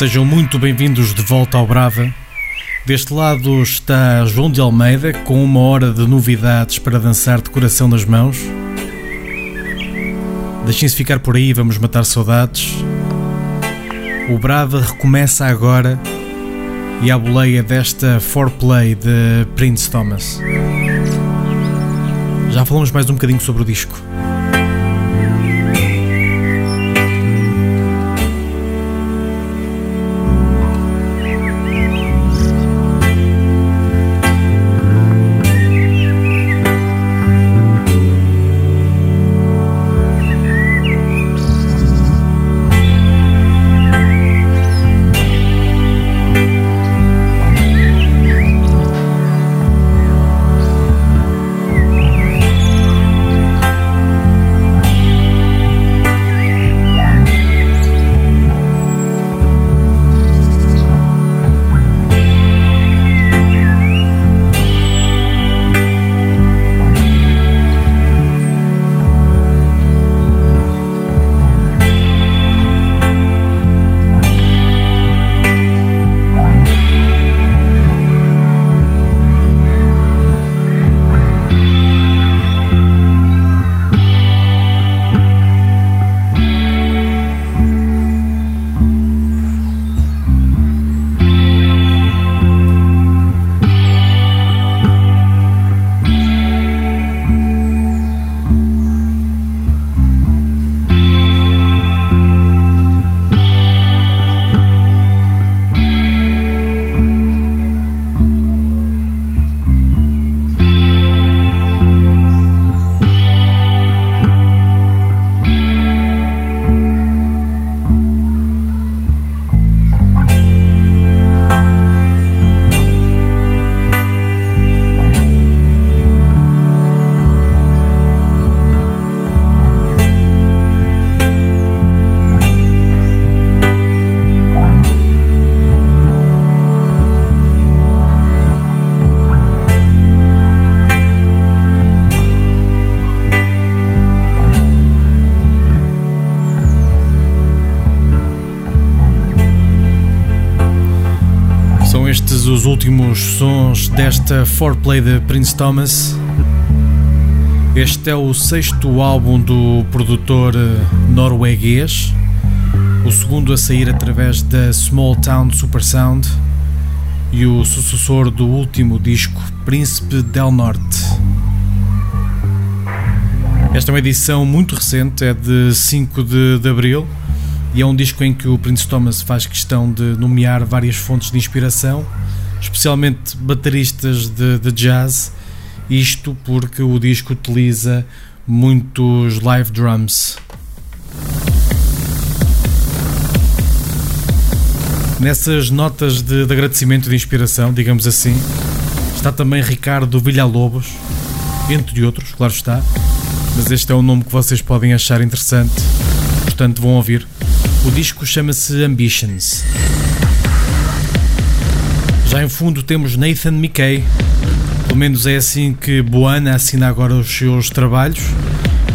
Sejam muito bem-vindos de volta ao Brava. Deste lado está João de Almeida com uma hora de novidades para dançar de coração nas mãos. Deixem-se ficar por aí, vamos matar saudades. O Brava recomeça agora e a boleia desta foreplay de Prince Thomas. Já falamos mais um bocadinho sobre o disco. Desta foreplay de Prince Thomas. Este é o sexto álbum do produtor eh, norueguês, o segundo a sair através da Small Town Super Sound e o sucessor do último disco, Príncipe del Norte. Esta é uma edição muito recente, é de 5 de, de abril e é um disco em que o Prince Thomas faz questão de nomear várias fontes de inspiração especialmente bateristas de, de jazz, isto porque o disco utiliza muitos live drums. Nessas notas de, de agradecimento de inspiração, digamos assim, está também Ricardo Villalobos, entre outros, claro está, mas este é o nome que vocês podem achar interessante, portanto vão ouvir. O disco chama-se Ambitions. Já em fundo temos Nathan McKay, pelo menos é assim que Boana assina agora os seus trabalhos.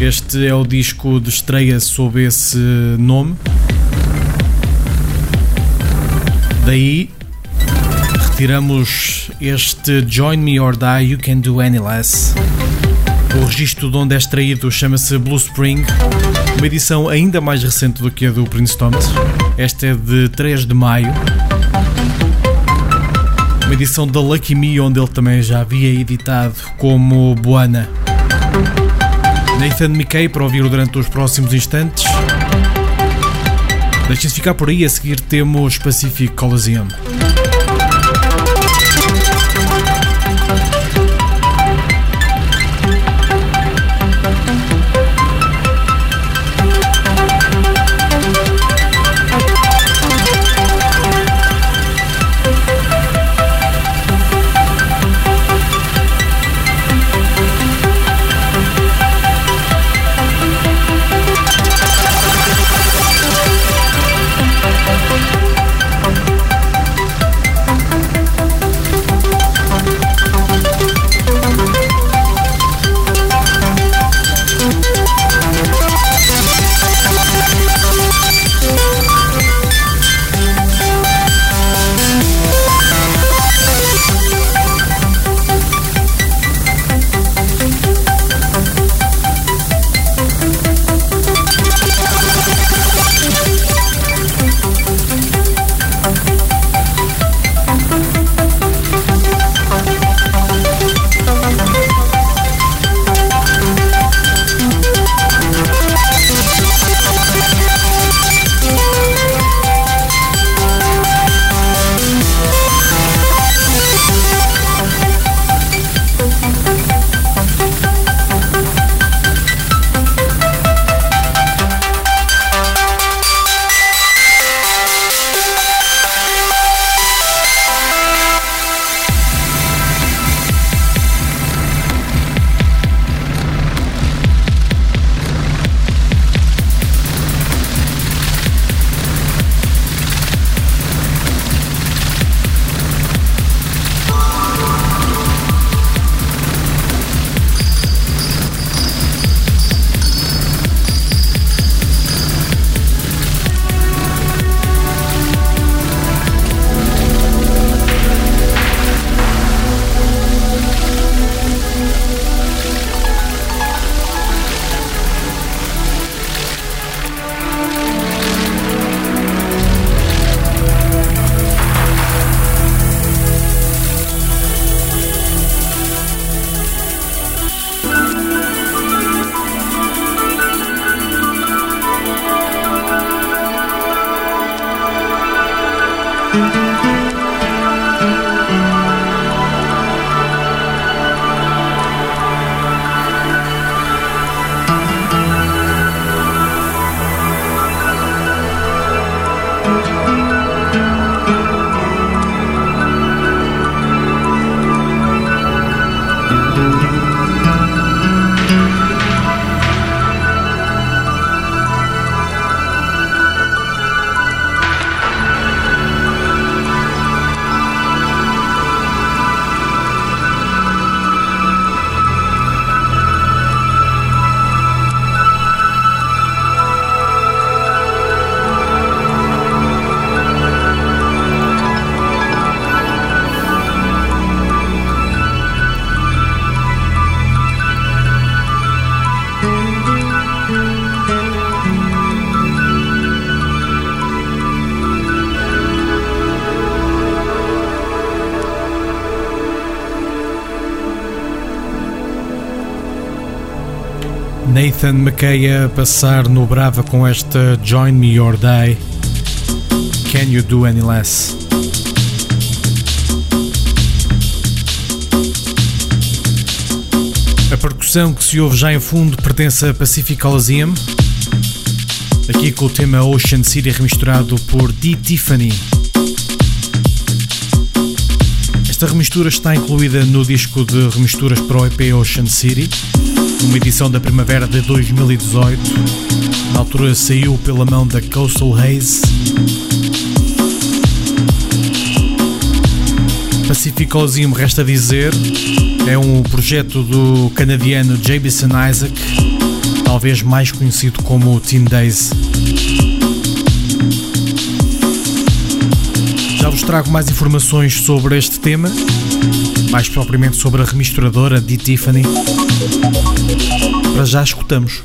Este é o disco de estreia sob esse nome. Daí retiramos este Join Me or Die You Can Do Any Less. O registro de onde é extraído chama-se Blue Spring, uma edição ainda mais recente do que a do Prince Thomas. Esta é de 3 de maio uma edição da Lucky Me, onde ele também já havia editado como Boana. Nathan McKay para ouvir durante os próximos instantes. Deixem-se ficar por aí, a seguir temos Pacific Coliseum. Nathan McKay a passar no Brava com esta Join Me or Die. Can You Do Any Less? A percussão que se ouve já em fundo pertence a Pacific Coliseum, aqui com o tema Ocean City remisturado por D. Tiffany. Esta remistura está incluída no disco de remisturas para o EP Ocean City, uma edição da primavera de 2018. Na altura saiu pela mão da Coastal Haze. Pacific Coliseum, resta dizer, é um projeto do canadiano Jameson Isaac, talvez mais conhecido como Teen Days. Já vos trago mais informações sobre este tema, mais propriamente sobre a remisturadora de Tiffany. Para já escutamos.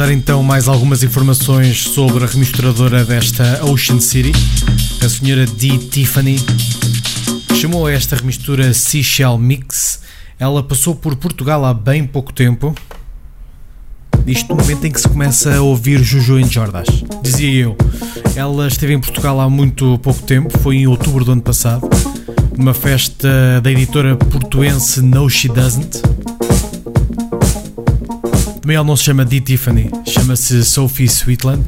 Dar então mais algumas informações sobre a remisturadora desta Ocean City, a senhora D. Tiffany. Chamou esta remistura Seashell Mix. Ela passou por Portugal há bem pouco tempo. Isto no momento em que se começa a ouvir Juju em Jordas. Dizia eu, ela esteve em Portugal há muito pouco tempo, foi em outubro do ano passado, numa festa da editora portuense No She Doesn't. Ela não se chama D. Tiffany, chama-se Sophie Sweetland,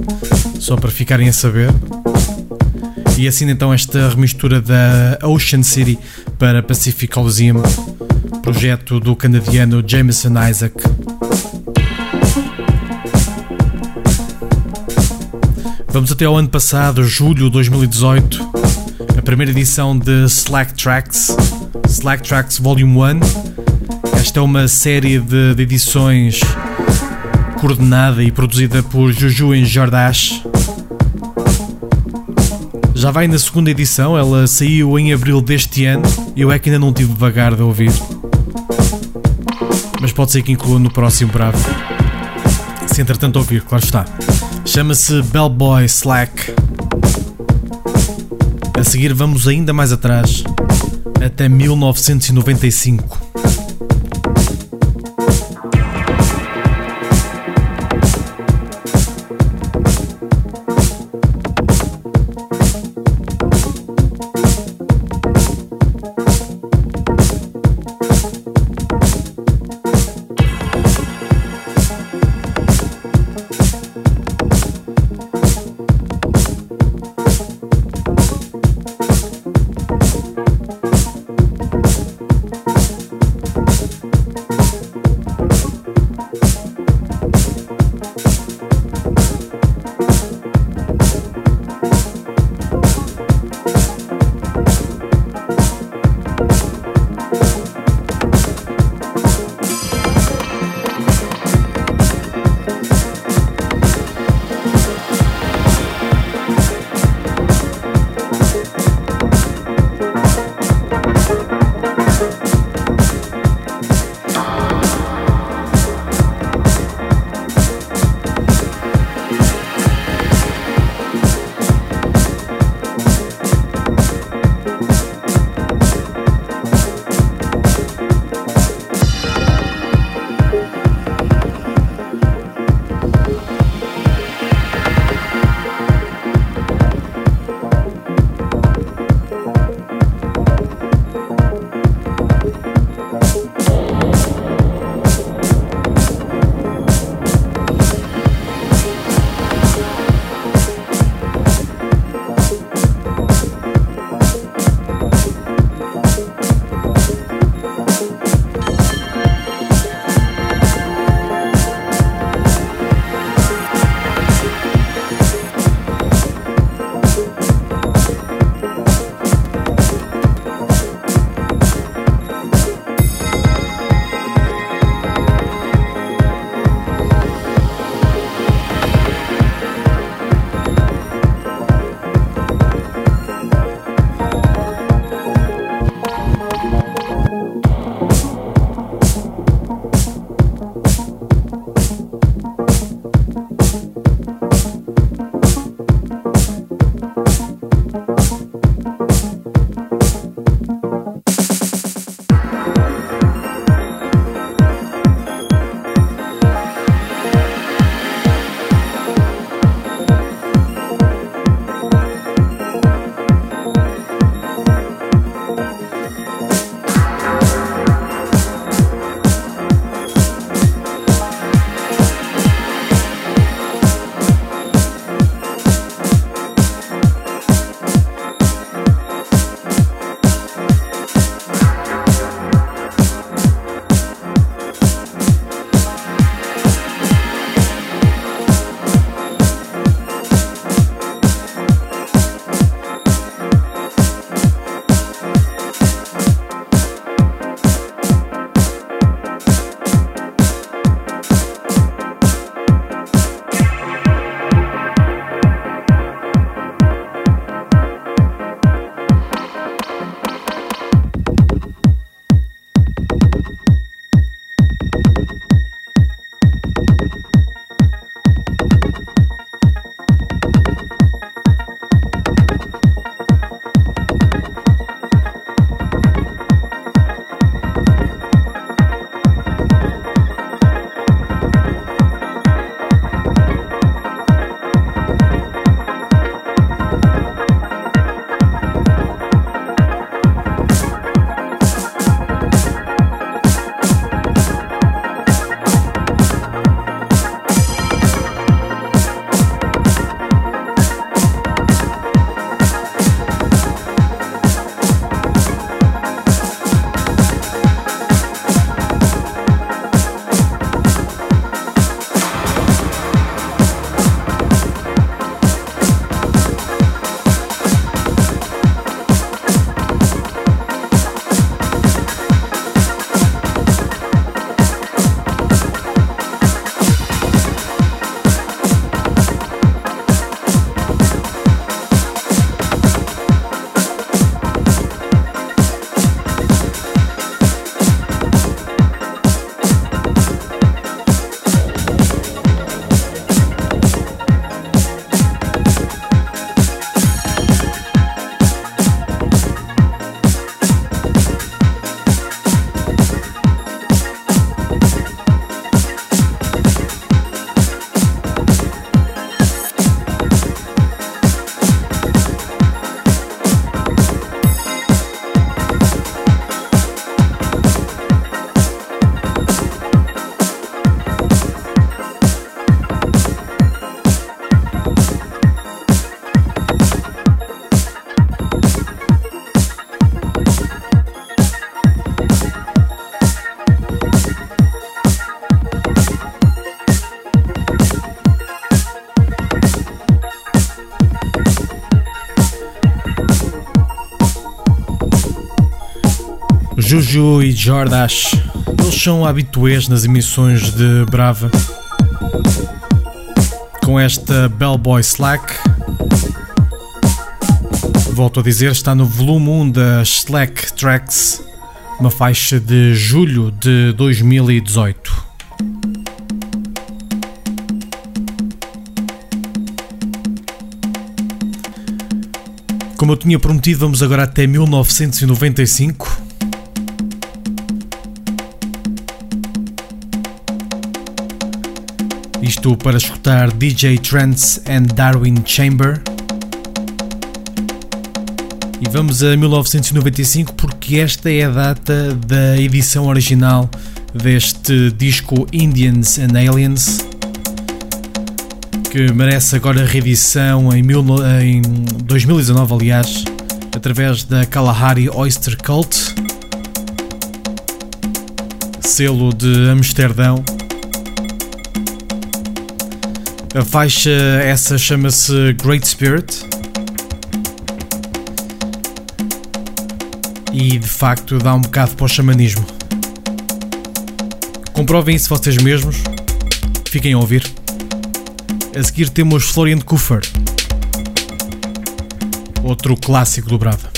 só para ficarem a saber. E assim então esta remistura da Ocean City para Pacific Coliseum, projeto do canadiano Jameson Isaac. Vamos até ao ano passado, julho de 2018, a primeira edição de Slack Tracks, Slack Tracks Volume 1. Esta é uma série de, de edições coordenada e produzida por Juju em Jordache. Já vai na segunda edição, ela saiu em abril deste ano eu é que ainda não tive vagar de ouvir. Mas pode ser que inclua no próximo bravo. Se entretanto ouvir, claro está. Chama-se Bellboy Slack. A seguir vamos ainda mais atrás, até 1995. Bye. Juju e Jordash. Eles são habituês nas emissões de Brava. Com esta Bellboy Slack. Volto a dizer, está no volume 1 da Slack Tracks, uma faixa de julho de 2018. Como eu tinha prometido, vamos agora até 1995. Isto para escutar DJ Trance and Darwin Chamber. E vamos a 1995 porque esta é a data da edição original deste disco Indians and Aliens que merece agora reedição em, mil, em 2019, aliás, através da Kalahari Oyster Cult, selo de Amsterdão. A faixa essa chama-se Great Spirit. E de facto dá um bocado para o xamanismo. Comprovem isso vocês mesmos. Fiquem a ouvir. A seguir temos Florian Kufer, outro clássico do Brava.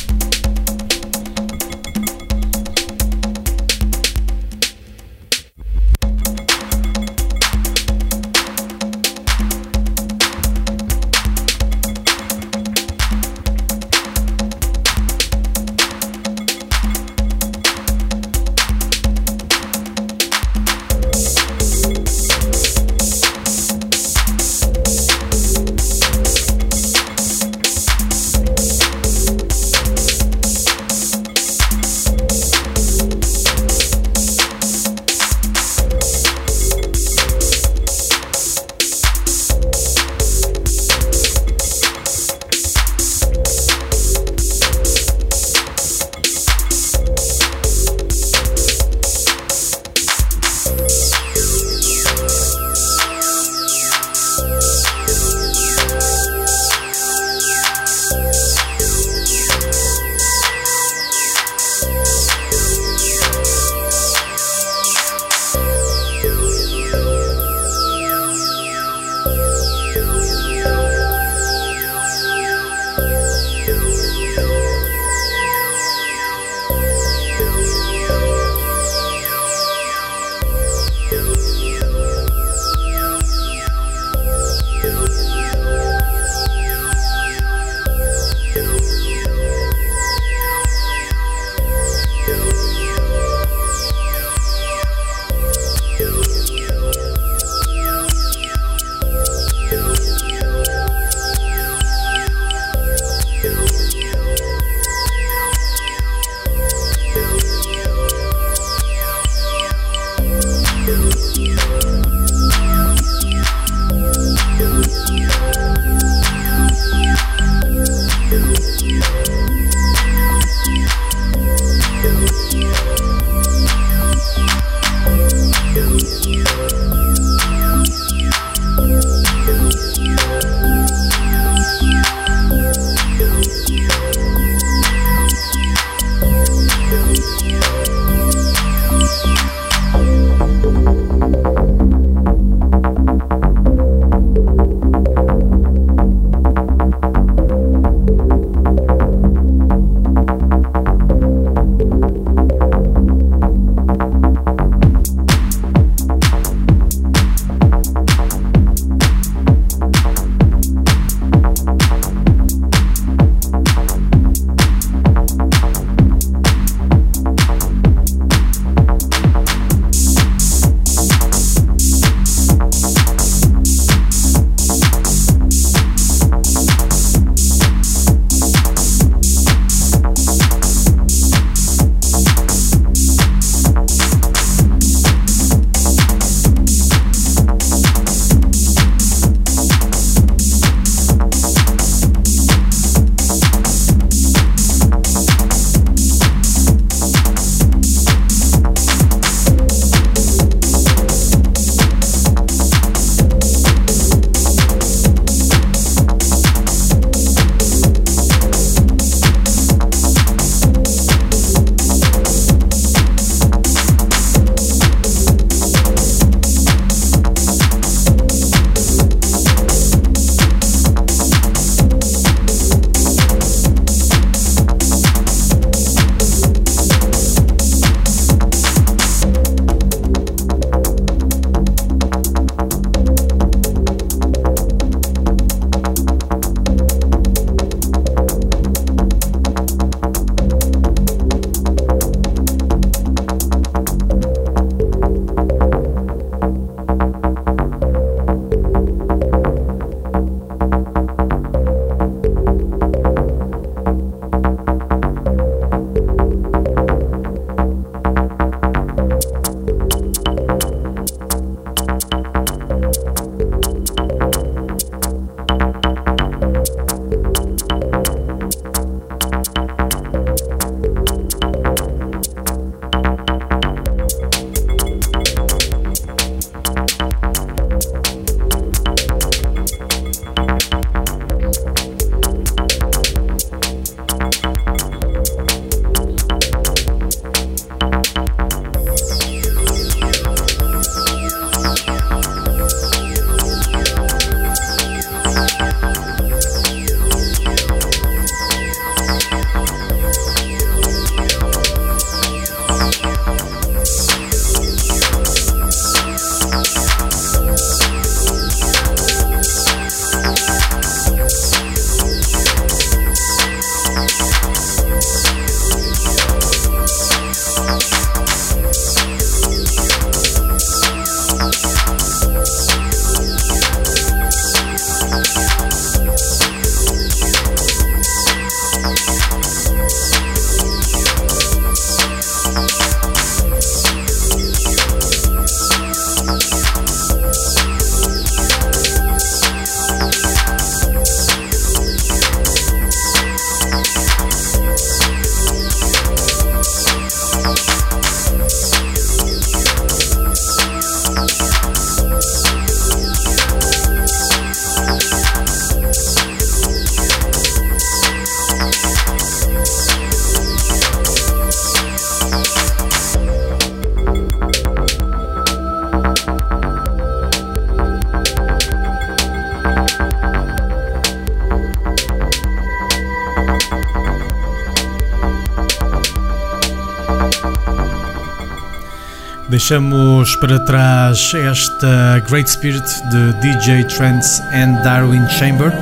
Deixamos para trás esta Great Spirit de DJ Trance and Darwin Chamber.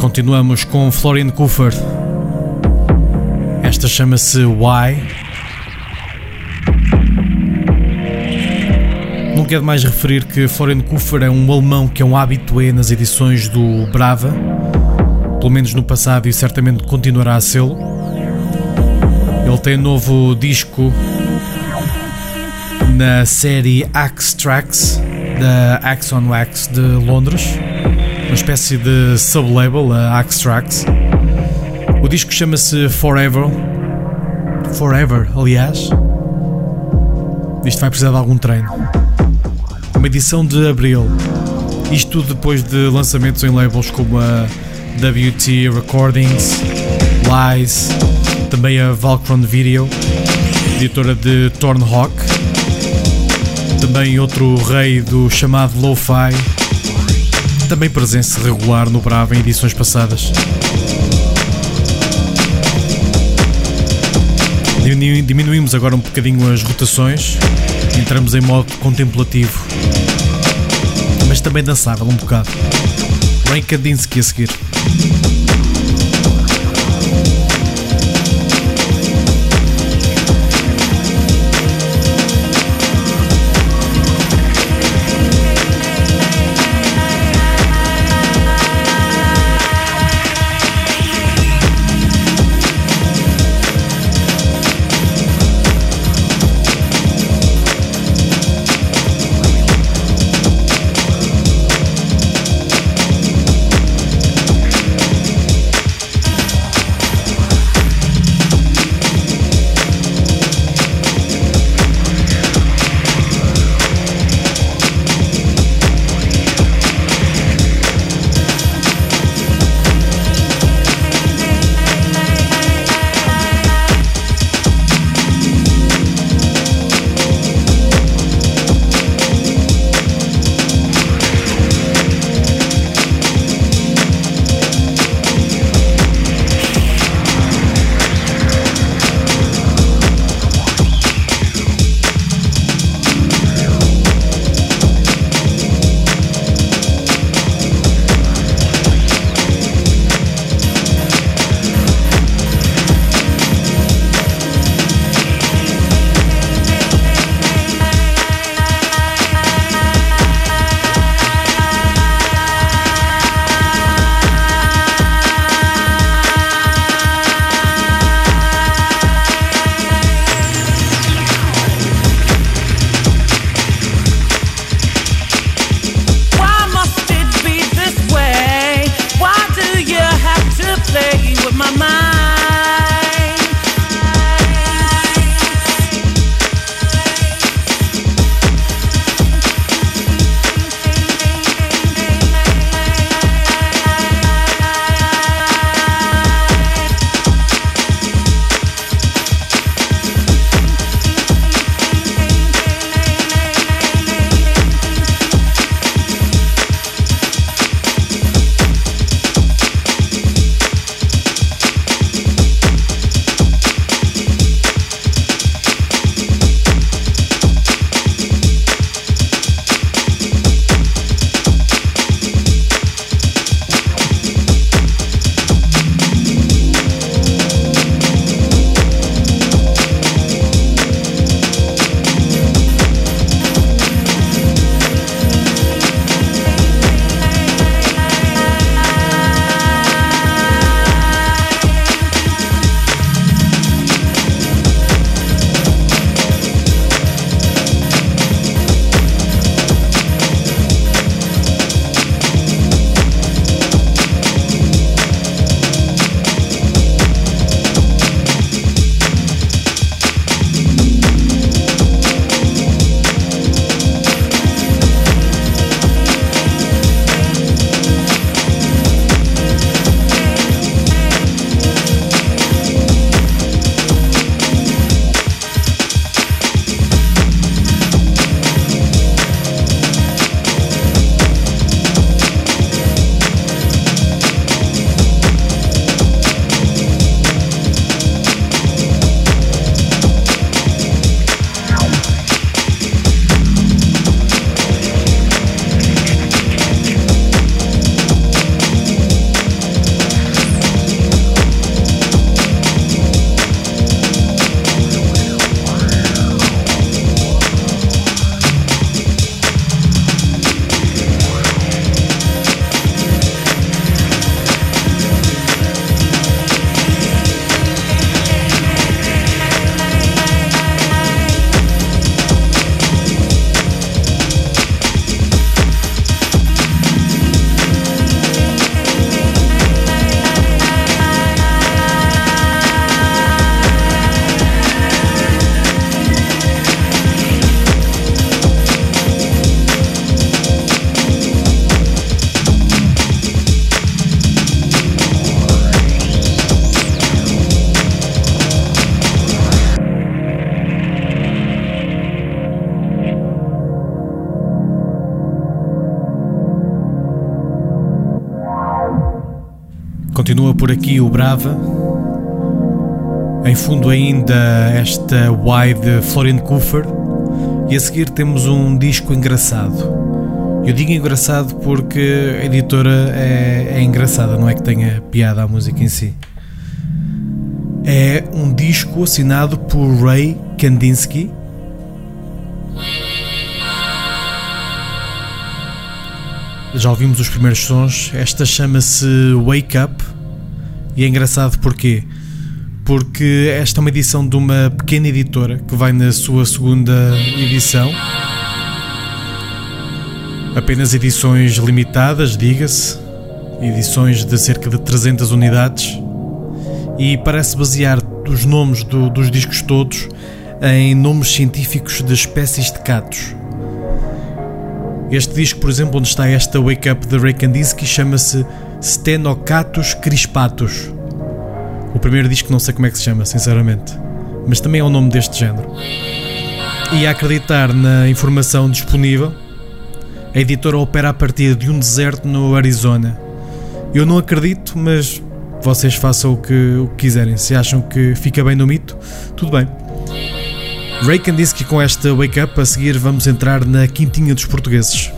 Continuamos com Florian Kufer. Esta chama-se Why. Não quero mais referir que Florian Kufer é um alemão que é um habitué nas edições do Brava, pelo menos no passado e certamente continuará a sê-lo. Ele tem novo disco na série Axe Tracks da Axon Wax de Londres, uma espécie de sublabel, a Axe Tracks. O disco chama-se Forever. Forever, aliás. Isto vai precisar de algum treino. Uma edição de abril. Isto depois de lançamentos em labels como a WT Recordings, Lies também a Valkron Video, editora de Tornhawk, também outro rei do chamado Lo-Fi, também presença regular no Bravo em edições passadas. Diminuímos agora um bocadinho as rotações, entramos em modo contemplativo, mas também dançável um bocado. Rain Kandinsky a seguir. Brava. Em fundo ainda esta wide Florian Kufer. E a seguir temos um disco engraçado. Eu digo engraçado porque a editora é, é engraçada, não é que tenha piada a música em si. É um disco assinado por Ray Kandinsky. Já ouvimos os primeiros sons. Esta chama-se Wake Up. E é engraçado porquê? Porque esta é uma edição de uma pequena editora que vai na sua segunda edição. Apenas edições limitadas, diga-se. Edições de cerca de 300 unidades e parece basear os nomes do, dos discos todos em nomes científicos de espécies de catos. Este disco, por exemplo, onde está esta Wake Up de Ray Kandinsky, chama-se Stenocatus crispatus. O primeiro disco não sei como é que se chama, sinceramente, mas também é o nome deste género. E a acreditar na informação disponível, a editora opera a partir de um deserto no Arizona. Eu não acredito, mas vocês façam o que, o que quiserem. Se acham que fica bem no mito, tudo bem. Raycan disse que com esta Wake Up a seguir vamos entrar na quintinha dos portugueses.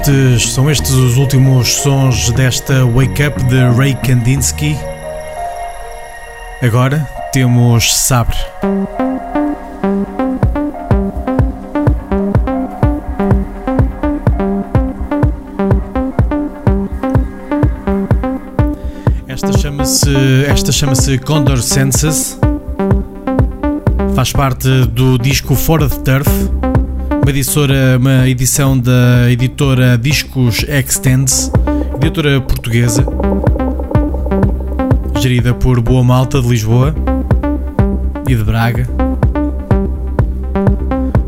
Estes, são estes os últimos sons desta Wake Up de Ray Kandinsky. Agora temos Sabre. Esta chama-se esta chama-se Condor Senses. Faz parte do disco Fora de Turf, uma, uma edição da editora Discos Extends, editora portuguesa, gerida por Boa Malta de Lisboa e de Braga.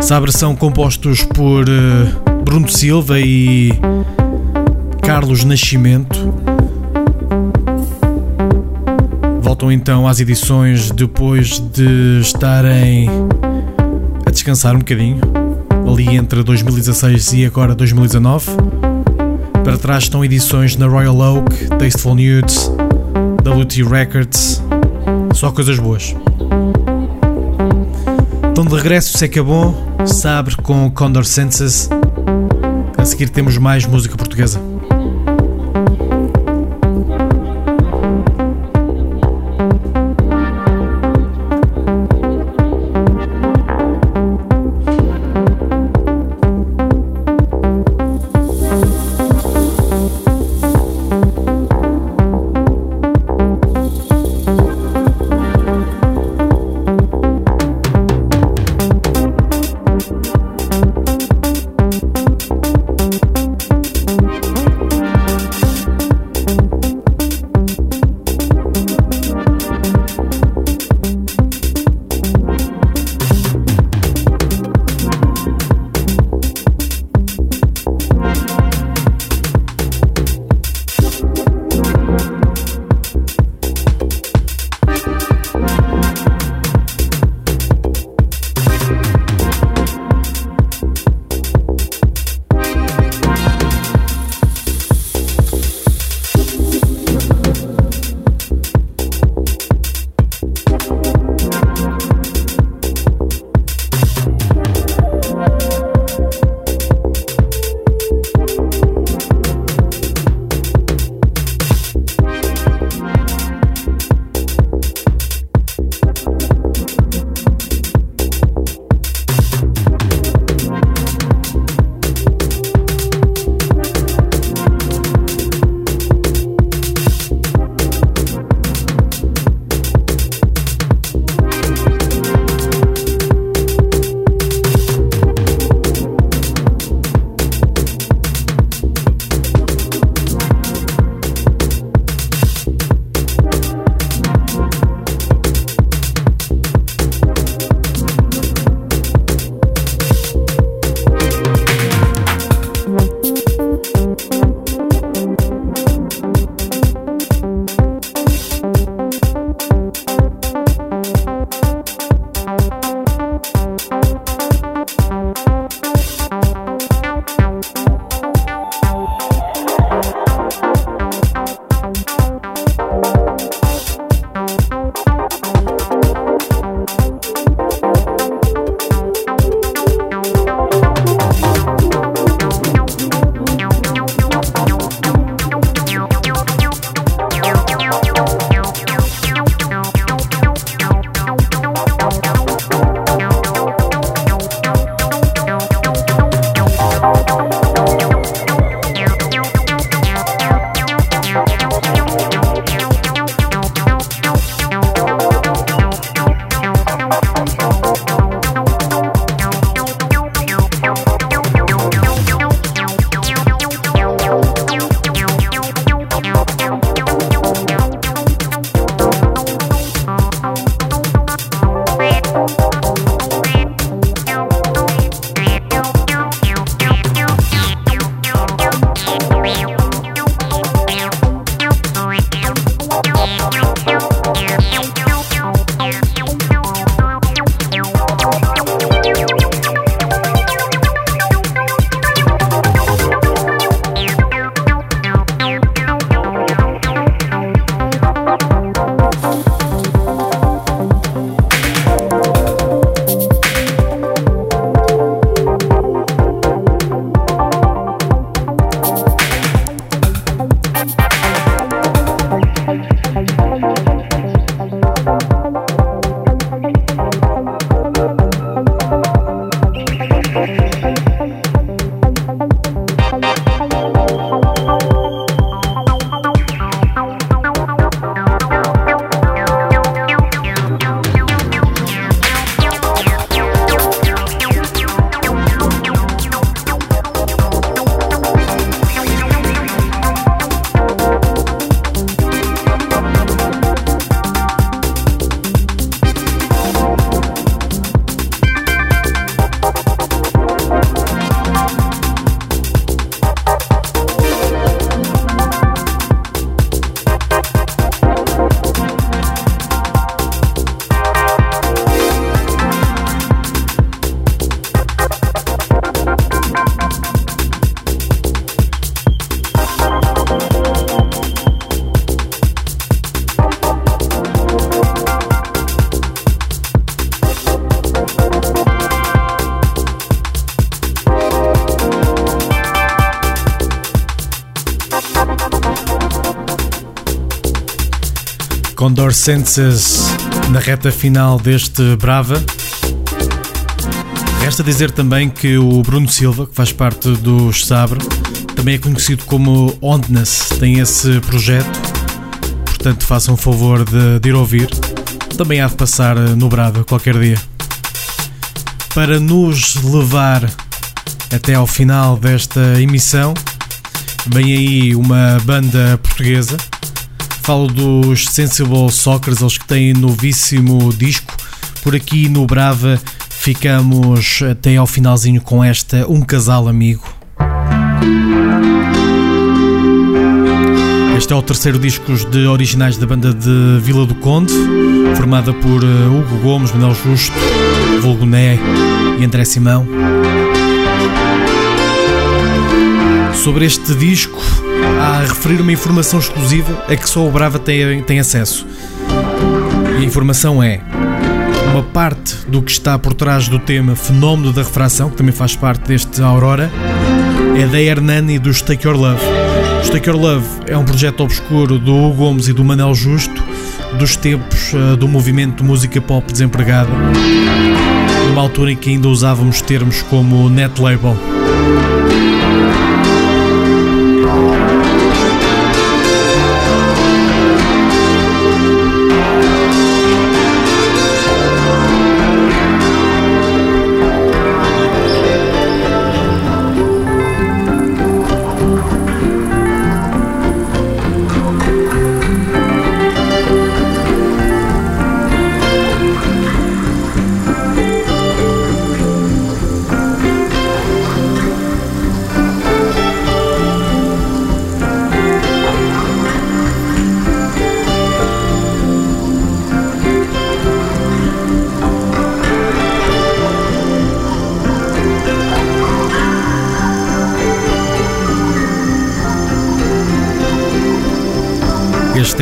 Sabre são compostos por eh, Bruno Silva e Carlos Nascimento. Voltam então às edições depois de estarem a descansar um bocadinho, ali entre 2016 e agora 2019. Para trás estão edições na Royal Oak, Tasteful Nudes, WT Records, só coisas boas. Estão de regresso, se é que é bom, Sabre com Condor Senses. A seguir temos mais música portuguesa. Condor Senses na reta final deste Brava. Resta dizer também que o Bruno Silva, que faz parte do Sabre, também é conhecido como Ondness, tem esse projeto, portanto façam o favor de, de ir ouvir. Também há de passar no Brava qualquer dia. Para nos levar até ao final desta emissão, vem aí uma banda portuguesa Falo dos Sensible Soccer, eles que têm novíssimo disco. Por aqui no Brava ficamos até ao finalzinho com esta Um Casal Amigo. Este é o terceiro disco de originais da banda de Vila do Conde, formada por eh, Hugo Gomes, Manuel Justo, Vulgo Né e André Simão. Sobre este disco, a referir uma informação exclusiva a que só o Brava tem, tem acesso. E a informação é: uma parte do que está por trás do tema Fenómeno da Refração, que também faz parte deste Aurora, é da Hernani dos Take Your Love. Os Take Your Love é um projeto obscuro do Hugo Gomes e do Manel Justo, dos tempos uh, do movimento de música pop desempregada, numa altura em que ainda usávamos termos como net label.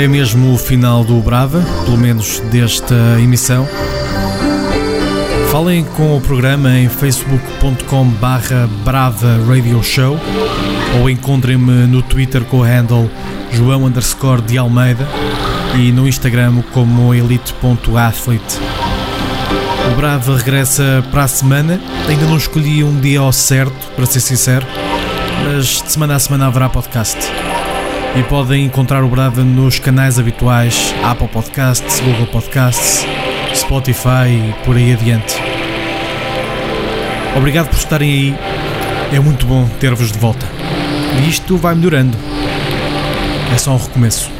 É mesmo o final do Brava, pelo menos desta emissão. Falem com o programa em facebook.com barra Brava Radio Show ou encontrem-me no Twitter com o handle João underscore de Almeida e no Instagram como elite.athlete. O Brava regressa para a semana. Ainda não escolhi um dia ao certo, para ser sincero, mas de semana a semana haverá podcast e podem encontrar o Brava nos canais habituais Apple Podcasts, Google Podcasts, Spotify e por aí adiante. Obrigado por estarem aí, é muito bom ter-vos de volta. E isto vai melhorando. É só um recomeço.